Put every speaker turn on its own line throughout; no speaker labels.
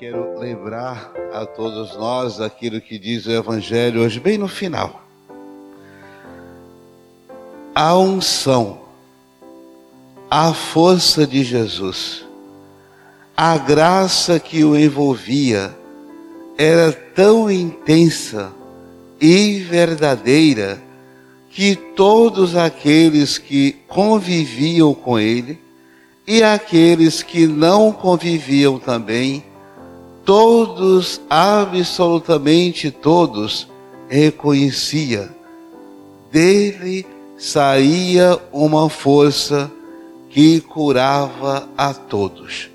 quero lembrar a todos nós aquilo que diz o Evangelho hoje, bem no final. A unção, a força de Jesus, a graça que o envolvia era tão intensa e verdadeira que todos aqueles que conviviam com ele e aqueles que não conviviam também todos, absolutamente todos, reconhecia. Dele saía uma força que curava a todos.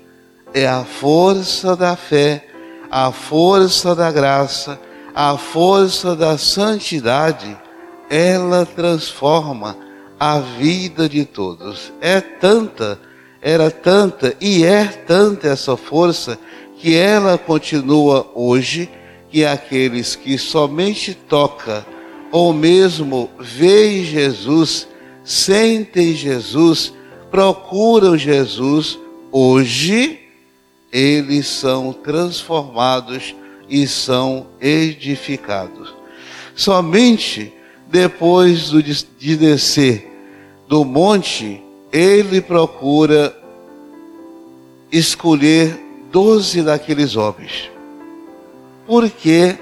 É a força da fé, a força da graça, a força da santidade, ela transforma a vida de todos. É tanta, era tanta e é tanta essa força que ela continua hoje, que aqueles que somente toca ou mesmo veem Jesus, sentem Jesus, procuram Jesus, hoje eles são transformados e são edificados. Somente depois de descer do monte, ele procura escolher doze daqueles homens. Porque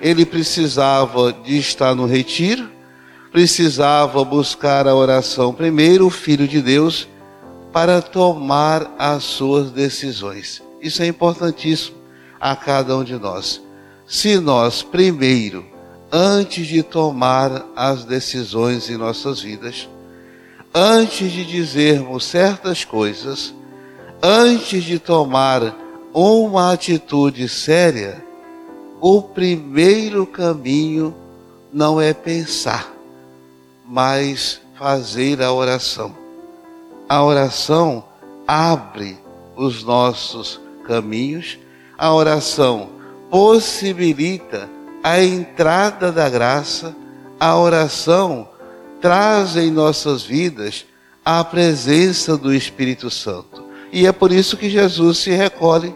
ele precisava de estar no retiro, precisava buscar a oração primeiro, o Filho de Deus, para tomar as suas decisões. Isso é importantíssimo a cada um de nós. Se nós, primeiro, antes de tomar as decisões em nossas vidas, antes de dizermos certas coisas, antes de tomar uma atitude séria, o primeiro caminho não é pensar, mas fazer a oração. A oração abre os nossos caminhos, a oração possibilita a entrada da graça, a oração traz em nossas vidas a presença do Espírito Santo. E é por isso que Jesus se recolhe,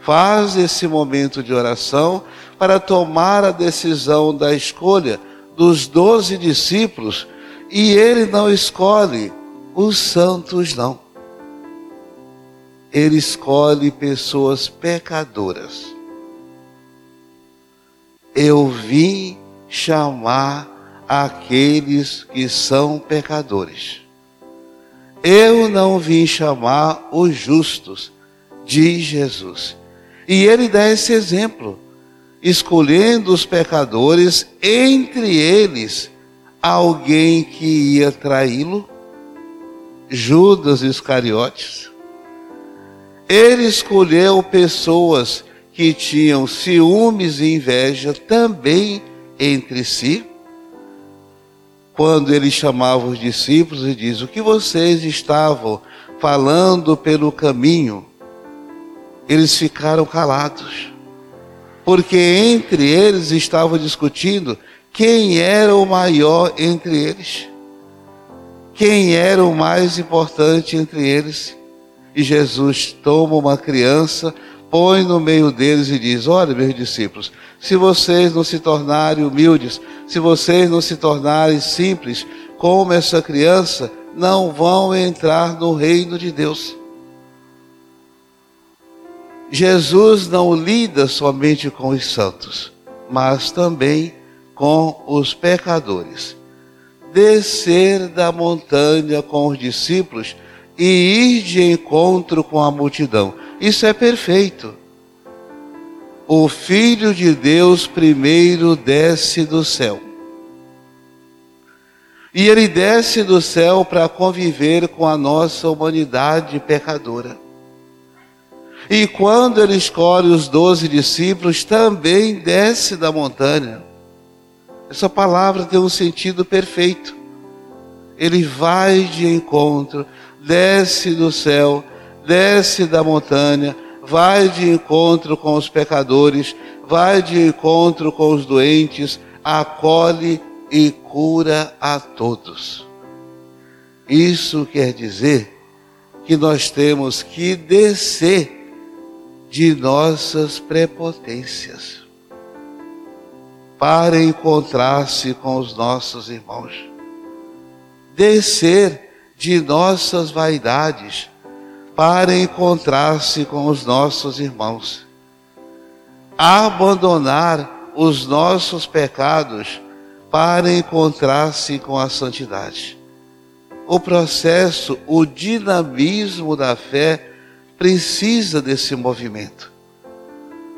faz esse momento de oração para tomar a decisão da escolha dos doze discípulos e ele não escolhe os santos, não. Ele escolhe pessoas pecadoras. Eu vim chamar aqueles que são pecadores. Eu não vim chamar os justos, diz Jesus. E ele dá esse exemplo, escolhendo os pecadores, entre eles alguém que ia traí-lo, Judas Iscariotes. Ele escolheu pessoas que tinham ciúmes e inveja também entre si quando ele chamava os discípulos e diz: O que vocês estavam falando pelo caminho? Eles ficaram calados, porque entre eles estavam discutindo quem era o maior entre eles, quem era o mais importante entre eles. E Jesus toma uma criança, põe no meio deles e diz: Olha, meus discípulos, se vocês não se tornarem humildes, se vocês não se tornarem simples, como essa criança, não vão entrar no reino de Deus. Jesus não lida somente com os santos, mas também com os pecadores. Descer da montanha com os discípulos e ir de encontro com a multidão. Isso é perfeito. O Filho de Deus primeiro desce do céu. E ele desce do céu para conviver com a nossa humanidade pecadora. E quando ele escolhe os doze discípulos, também desce da montanha. Essa palavra tem um sentido perfeito. Ele vai de encontro, desce do céu desce da montanha, vai de encontro com os pecadores, vai de encontro com os doentes, acolhe e cura a todos. Isso quer dizer que nós temos que descer de nossas prepotências para encontrar-se com os nossos irmãos, descer de nossas vaidades para encontrar-se com os nossos irmãos, abandonar os nossos pecados para encontrar-se com a santidade. O processo, o dinamismo da fé precisa desse movimento.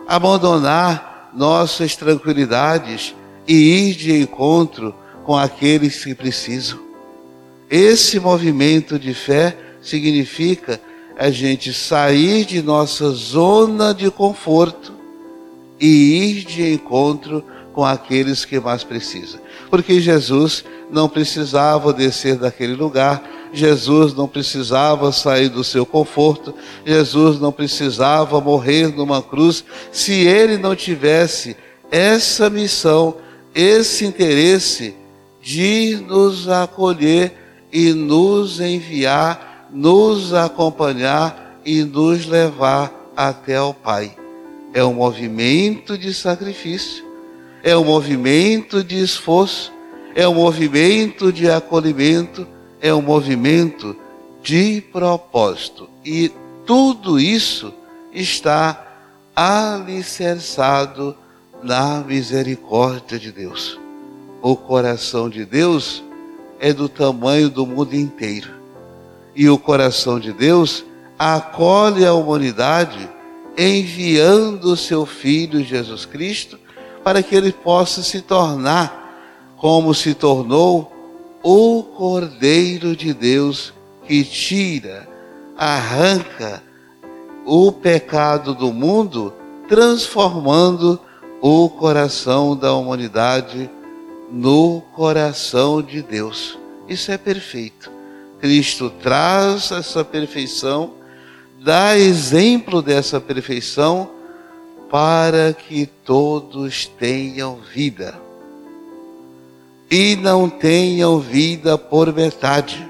Abandonar nossas tranquilidades e ir de encontro com aqueles que precisam. Esse movimento de fé significa a gente sair de nossa zona de conforto e ir de encontro com aqueles que mais precisam. Porque Jesus não precisava descer daquele lugar, Jesus não precisava sair do seu conforto, Jesus não precisava morrer numa cruz, se ele não tivesse essa missão, esse interesse de nos acolher e nos enviar, nos acompanhar e nos levar até o Pai. É um movimento de sacrifício é um movimento de esforço, é um movimento de acolhimento, é um movimento de propósito. E tudo isso está alicerçado na misericórdia de Deus. O coração de Deus é do tamanho do mundo inteiro. E o coração de Deus acolhe a humanidade enviando o seu Filho Jesus Cristo para que ele possa se tornar como se tornou o Cordeiro de Deus que tira, arranca o pecado do mundo, transformando o coração da humanidade no coração de Deus. Isso é perfeito. Cristo traz essa perfeição, dá exemplo dessa perfeição para que todos tenham vida. E não tenham vida por metade.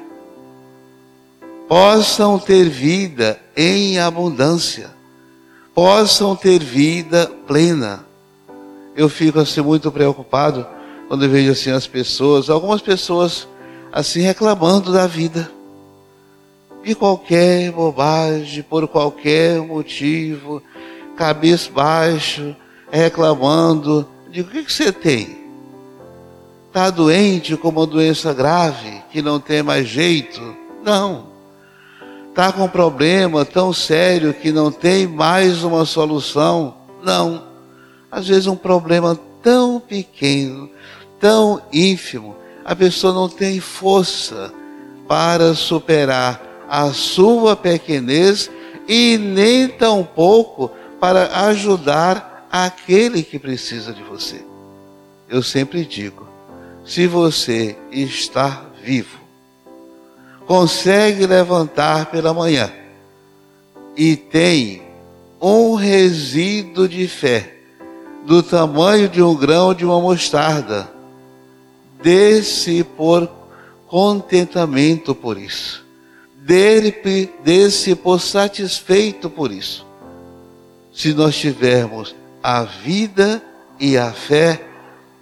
Possam ter vida em abundância. Possam ter vida plena. Eu fico assim muito preocupado quando vejo assim as pessoas, algumas pessoas assim reclamando da vida. De qualquer bobagem, por qualquer motivo, cabisbaixo, reclamando. Digo, o que, que você tem? Está doente com uma doença grave que não tem mais jeito? Não. Está com um problema tão sério que não tem mais uma solução? Não. Às vezes um problema tão pequeno, tão ínfimo, a pessoa não tem força para superar a sua pequenez e nem tampouco para ajudar aquele que precisa de você. Eu sempre digo: se você está vivo, consegue levantar pela manhã e tem um resíduo de fé do tamanho de um grão de uma mostarda, dê-se por contentamento por isso. Dê-se por satisfeito por isso se nós tivermos a vida e a fé,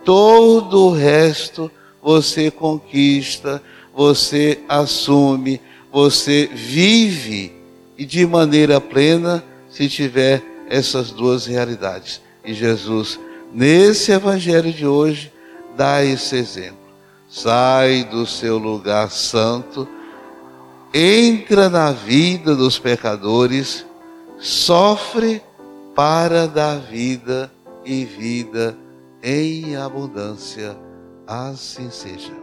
todo o resto você conquista, você assume, você vive e de maneira plena se tiver essas duas realidades. E Jesus, nesse evangelho de hoje, dá esse exemplo. Sai do seu lugar santo, entra na vida dos pecadores, sofre para dar vida e vida em abundância. Assim seja.